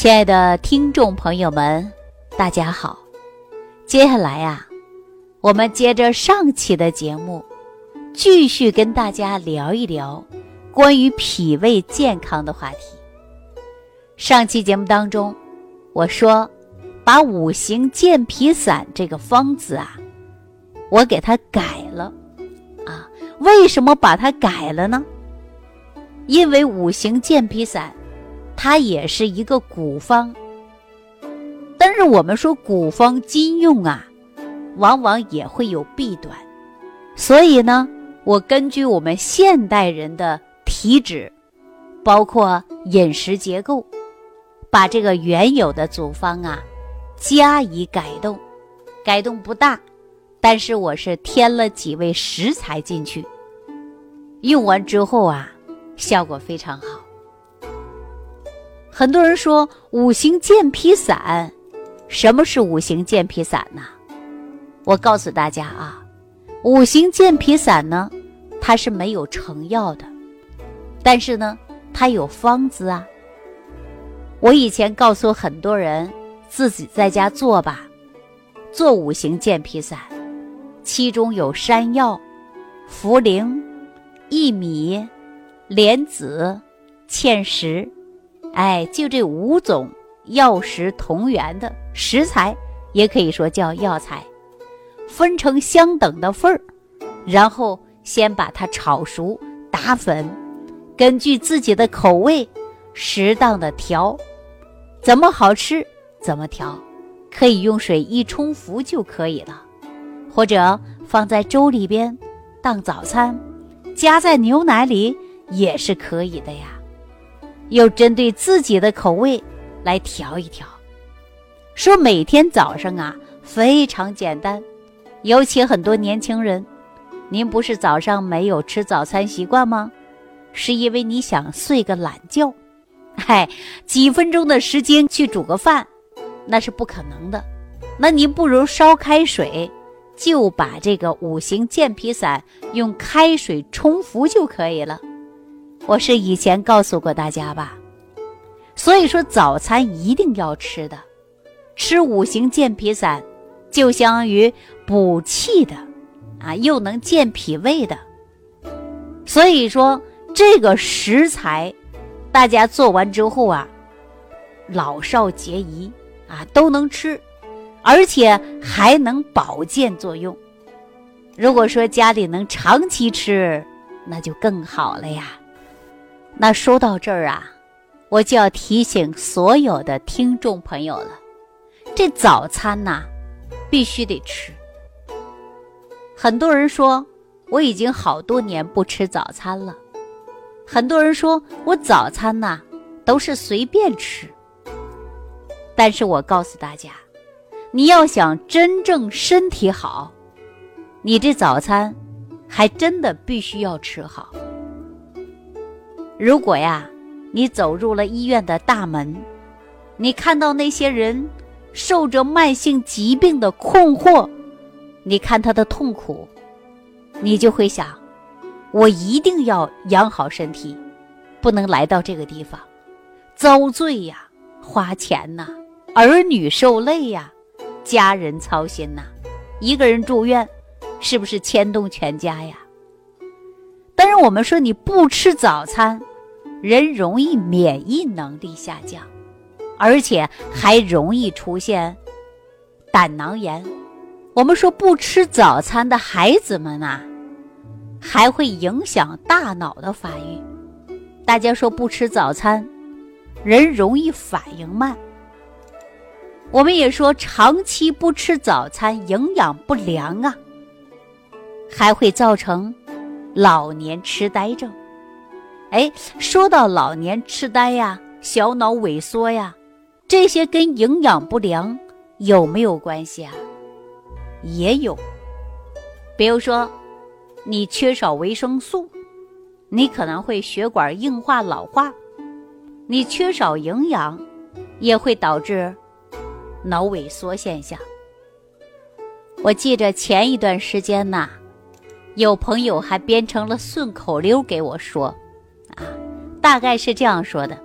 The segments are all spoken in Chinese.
亲爱的听众朋友们，大家好。接下来呀，我们接着上期的节目，继续跟大家聊一聊关于脾胃健康的话题。上期节目当中，我说把五行健脾散这个方子啊，我给它改了啊。为什么把它改了呢？因为五行健脾散。它也是一个古方，但是我们说古方今用啊，往往也会有弊端，所以呢，我根据我们现代人的体质，包括饮食结构，把这个原有的组方啊加以改动，改动不大，但是我是添了几味食材进去，用完之后啊，效果非常好。很多人说五行健脾散，什么是五行健脾散呢？我告诉大家啊，五行健脾散呢，它是没有成药的，但是呢，它有方子啊。我以前告诉很多人，自己在家做吧，做五行健脾散，其中有山药、茯苓、薏米、莲子、芡实。哎，就这五种药食同源的食材，也可以说叫药材，分成相等的份儿，然后先把它炒熟打粉，根据自己的口味适当的调，怎么好吃怎么调，可以用水一冲服就可以了，或者放在粥里边当早餐，加在牛奶里也是可以的呀。又针对自己的口味来调一调，说每天早上啊非常简单，尤其很多年轻人，您不是早上没有吃早餐习惯吗？是因为你想睡个懒觉，嗨，几分钟的时间去煮个饭，那是不可能的。那您不如烧开水，就把这个五行健脾散用开水冲服就可以了。我是以前告诉过大家吧，所以说早餐一定要吃的，吃五行健脾散，就相当于补气的，啊，又能健脾胃的。所以说这个食材，大家做完之后啊，老少皆宜啊，都能吃，而且还能保健作用。如果说家里能长期吃，那就更好了呀。那说到这儿啊，我就要提醒所有的听众朋友了，这早餐呐，必须得吃。很多人说我已经好多年不吃早餐了，很多人说我早餐呐都是随便吃。但是我告诉大家，你要想真正身体好，你这早餐还真的必须要吃好。如果呀，你走入了医院的大门，你看到那些人受着慢性疾病的困惑，你看他的痛苦，你就会想：我一定要养好身体，不能来到这个地方遭罪呀，花钱呐，儿女受累呀，家人操心呐，一个人住院，是不是牵动全家呀？但是我们说你不吃早餐。人容易免疫能力下降，而且还容易出现胆囊炎。我们说不吃早餐的孩子们呐，还会影响大脑的发育。大家说不吃早餐，人容易反应慢。我们也说长期不吃早餐，营养不良啊，还会造成老年痴呆症。哎，说到老年痴呆呀、小脑萎缩呀，这些跟营养不良有没有关系啊？也有。比如说，你缺少维生素，你可能会血管硬化老化；你缺少营养，也会导致脑萎缩现象。我记着前一段时间呐，有朋友还编成了顺口溜给我说。大概是这样说的：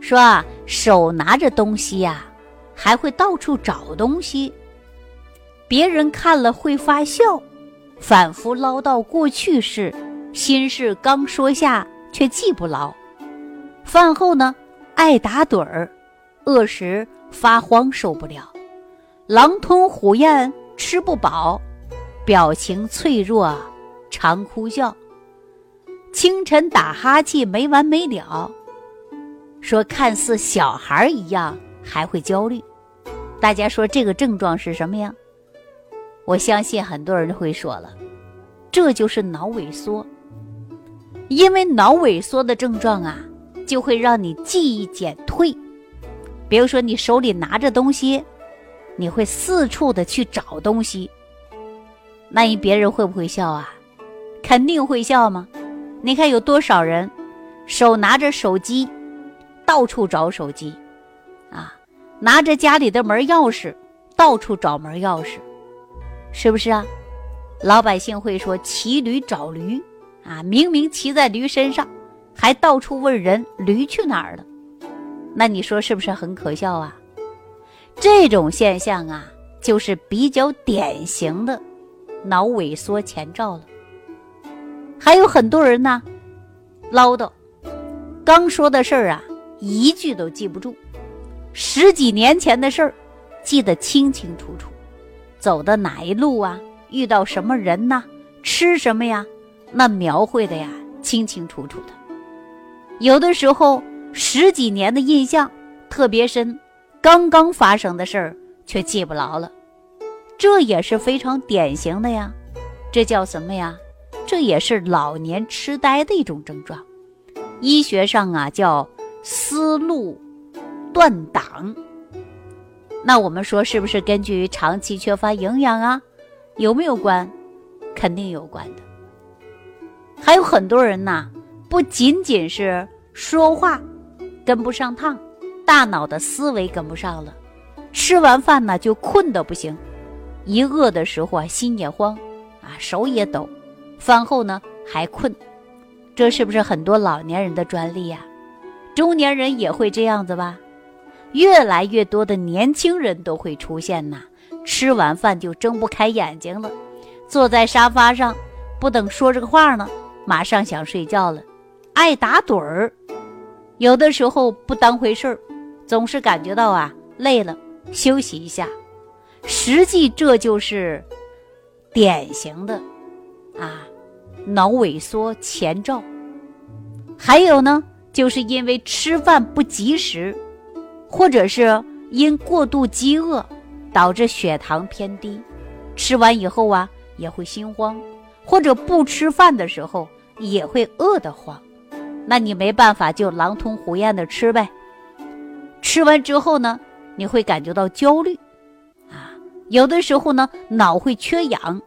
说啊，手拿着东西呀，还会到处找东西。别人看了会发笑，反复唠叨过去事，心事刚说下却记不牢。饭后呢，爱打盹儿，饿时发慌受不了，狼吞虎咽吃不饱，表情脆弱，常哭笑。清晨打哈欠没完没了。说看似小孩一样还会焦虑，大家说这个症状是什么呀？我相信很多人会说了，这就是脑萎缩。因为脑萎缩的症状啊，就会让你记忆减退。比如说你手里拿着东西，你会四处的去找东西。那一别人会不会笑啊？肯定会笑吗？你看有多少人手拿着手机？到处找手机，啊，拿着家里的门钥匙，到处找门钥匙，是不是啊？老百姓会说骑驴找驴，啊，明明骑在驴身上，还到处问人驴去哪儿了？那你说是不是很可笑啊？这种现象啊，就是比较典型的脑萎缩前兆了。还有很多人呢，唠叨，刚说的事儿啊。一句都记不住，十几年前的事儿，记得清清楚楚。走的哪一路啊？遇到什么人呐？吃什么呀？那描绘的呀，清清楚楚的。有的时候十几年的印象特别深，刚刚发生的事儿却记不牢了，这也是非常典型的呀。这叫什么呀？这也是老年痴呆的一种症状。医学上啊叫。思路断档，那我们说是不是根据长期缺乏营养啊？有没有关？肯定有关的。还有很多人呐，不仅仅是说话跟不上趟，大脑的思维跟不上了。吃完饭呢就困得不行，一饿的时候啊心也慌啊手也抖，饭后呢还困，这是不是很多老年人的专利呀？中年人也会这样子吧？越来越多的年轻人都会出现呐，吃完饭就睁不开眼睛了，坐在沙发上，不等说这个话呢，马上想睡觉了，爱打盹儿，有的时候不当回事儿，总是感觉到啊累了，休息一下，实际这就是典型的啊脑萎缩前兆。还有呢？就是因为吃饭不及时，或者是因过度饥饿，导致血糖偏低，吃完以后啊也会心慌，或者不吃饭的时候也会饿得慌，那你没办法就狼吞虎咽的吃呗。吃完之后呢，你会感觉到焦虑，啊，有的时候呢脑会缺氧，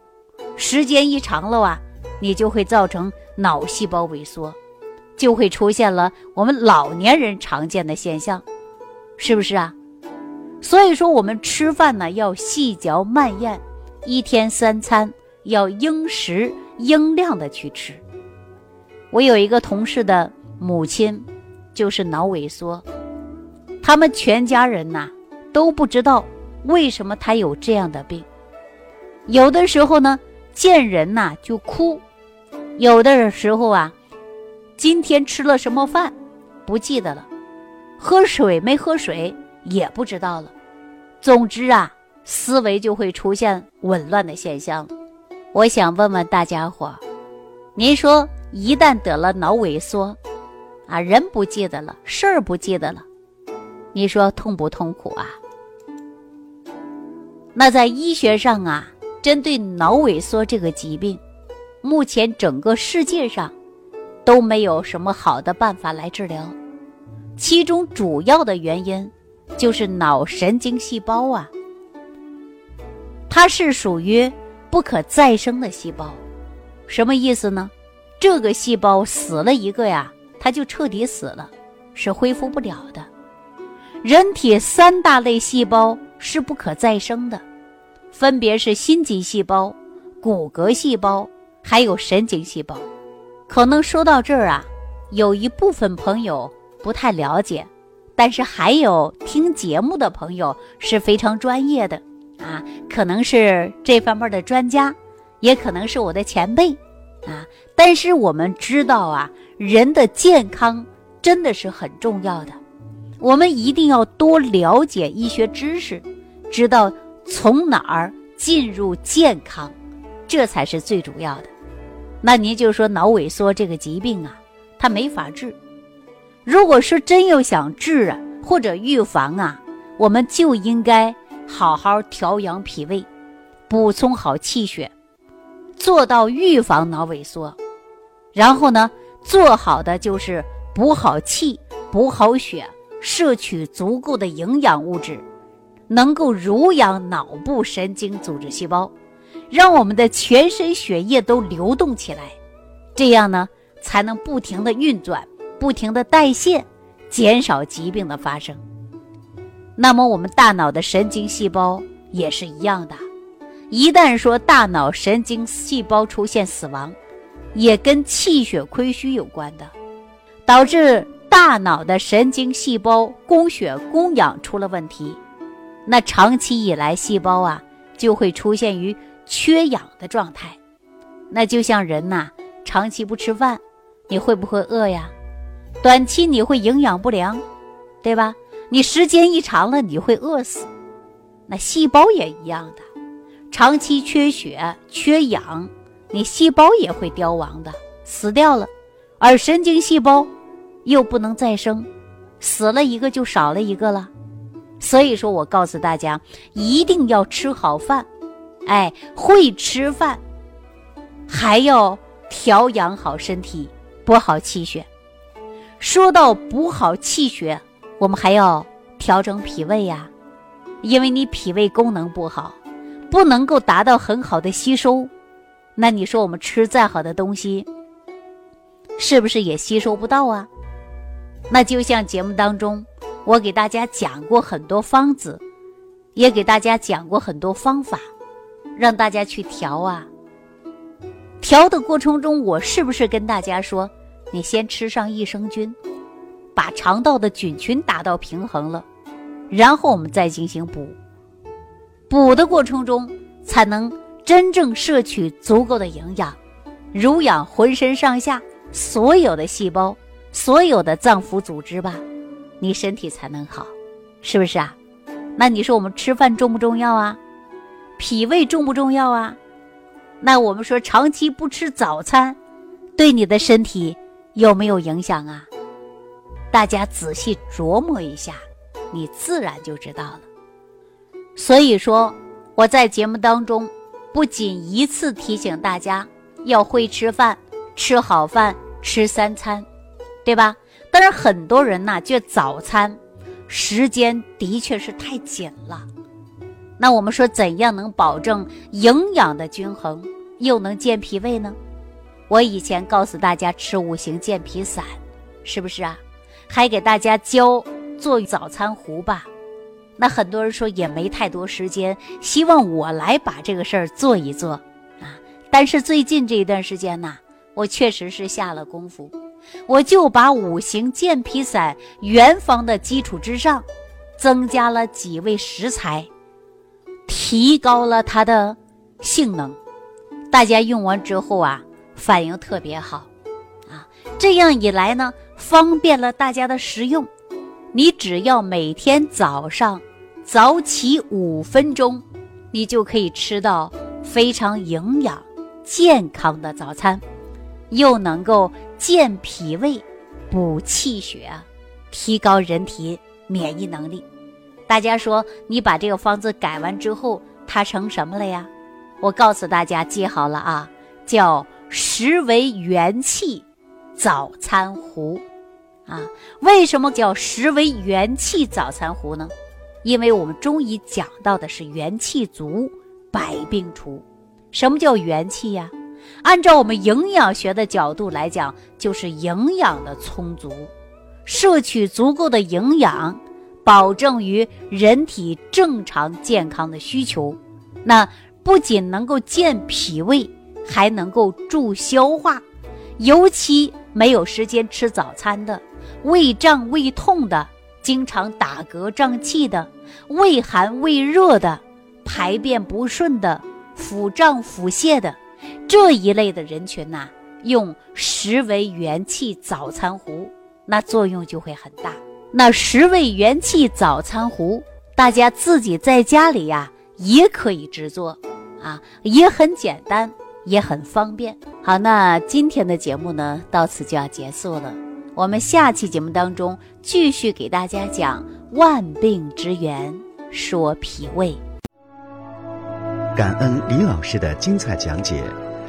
时间一长了啊，你就会造成脑细胞萎缩。就会出现了我们老年人常见的现象，是不是啊？所以说我们吃饭呢要细嚼慢咽，一天三餐要应时应量的去吃。我有一个同事的母亲就是脑萎缩，他们全家人呐都不知道为什么他有这样的病，有的时候呢见人呐就哭，有的时候啊。今天吃了什么饭，不记得了；喝水没喝水也不知道了。总之啊，思维就会出现紊乱的现象。我想问问大家伙，您说一旦得了脑萎缩，啊，人不记得了，事儿不记得了，你说痛不痛苦啊？那在医学上啊，针对脑萎缩这个疾病，目前整个世界上。都没有什么好的办法来治疗，其中主要的原因就是脑神经细胞啊，它是属于不可再生的细胞，什么意思呢？这个细胞死了一个呀，它就彻底死了，是恢复不了的。人体三大类细胞是不可再生的，分别是心肌细胞、骨骼细胞，还有神经细胞。可能说到这儿啊，有一部分朋友不太了解，但是还有听节目的朋友是非常专业的啊，可能是这方面的专家，也可能是我的前辈啊。但是我们知道啊，人的健康真的是很重要的，我们一定要多了解医学知识，知道从哪儿进入健康，这才是最主要的。那您就说脑萎缩这个疾病啊，它没法治。如果是真要想治啊，或者预防啊，我们就应该好好调养脾胃，补充好气血，做到预防脑萎缩。然后呢，做好的就是补好气、补好血，摄取足够的营养物质，能够濡养脑部神经组织细胞，让我们的全身血液都流动起来，这样呢，才能不停的运转。不停的代谢，减少疾病的发生。那么我们大脑的神经细胞也是一样的，一旦说大脑神经细胞出现死亡，也跟气血亏虚有关的，导致大脑的神经细胞供血供氧出了问题，那长期以来细胞啊就会出现于缺氧的状态。那就像人呐，长期不吃饭，你会不会饿呀？短期你会营养不良，对吧？你时间一长了，你会饿死。那细胞也一样的，长期缺血、缺氧，你细胞也会凋亡的，死掉了。而神经细胞又不能再生，死了一个就少了一个了。所以说我告诉大家，一定要吃好饭，哎，会吃饭，还要调养好身体，补好气血。说到补好气血，我们还要调整脾胃呀，因为你脾胃功能不好，不能够达到很好的吸收，那你说我们吃再好的东西，是不是也吸收不到啊？那就像节目当中，我给大家讲过很多方子，也给大家讲过很多方法，让大家去调啊。调的过程中，我是不是跟大家说？你先吃上益生菌，把肠道的菌群达到平衡了，然后我们再进行补。补的过程中，才能真正摄取足够的营养，濡养浑身上下所有的细胞、所有的脏腑组织吧，你身体才能好，是不是啊？那你说我们吃饭重不重要啊？脾胃重不重要啊？那我们说长期不吃早餐，对你的身体。有没有影响啊？大家仔细琢磨一下，你自然就知道了。所以说，我在节目当中不仅一次提醒大家要会吃饭，吃好饭，吃三餐，对吧？但是很多人呢，觉早餐时间的确是太紧了。那我们说，怎样能保证营养的均衡，又能健脾胃呢？我以前告诉大家吃五行健脾散，是不是啊？还给大家教做早餐糊吧。那很多人说也没太多时间，希望我来把这个事儿做一做啊。但是最近这一段时间呢，我确实是下了功夫，我就把五行健脾散原方的基础之上，增加了几味食材，提高了它的性能。大家用完之后啊。反应特别好，啊，这样一来呢，方便了大家的食用。你只要每天早上早起五分钟，你就可以吃到非常营养、健康的早餐，又能够健脾胃、补气血，提高人体免疫能力。大家说，你把这个方子改完之后，它成什么了呀？我告诉大家，记好了啊，叫。食为元气早餐糊，啊，为什么叫食为元气早餐糊呢？因为我们中医讲到的是元气足，百病除。什么叫元气呀？按照我们营养学的角度来讲，就是营养的充足，摄取足够的营养，保证于人体正常健康的需求。那不仅能够健脾胃。还能够助消化，尤其没有时间吃早餐的、胃胀胃痛的，经常打嗝胀气的、胃寒胃热的、排便不顺的、腹胀腹泻的这一类的人群呐，用十为元气早餐壶，那作用就会很大。那十味元气早餐壶，大家自己在家里呀也可以制作，啊，也很简单，也很方便。好，那今天的节目呢，到此就要结束了。我们下期节目当中继续给大家讲万病之源，说脾胃。感恩李老师的精彩讲解。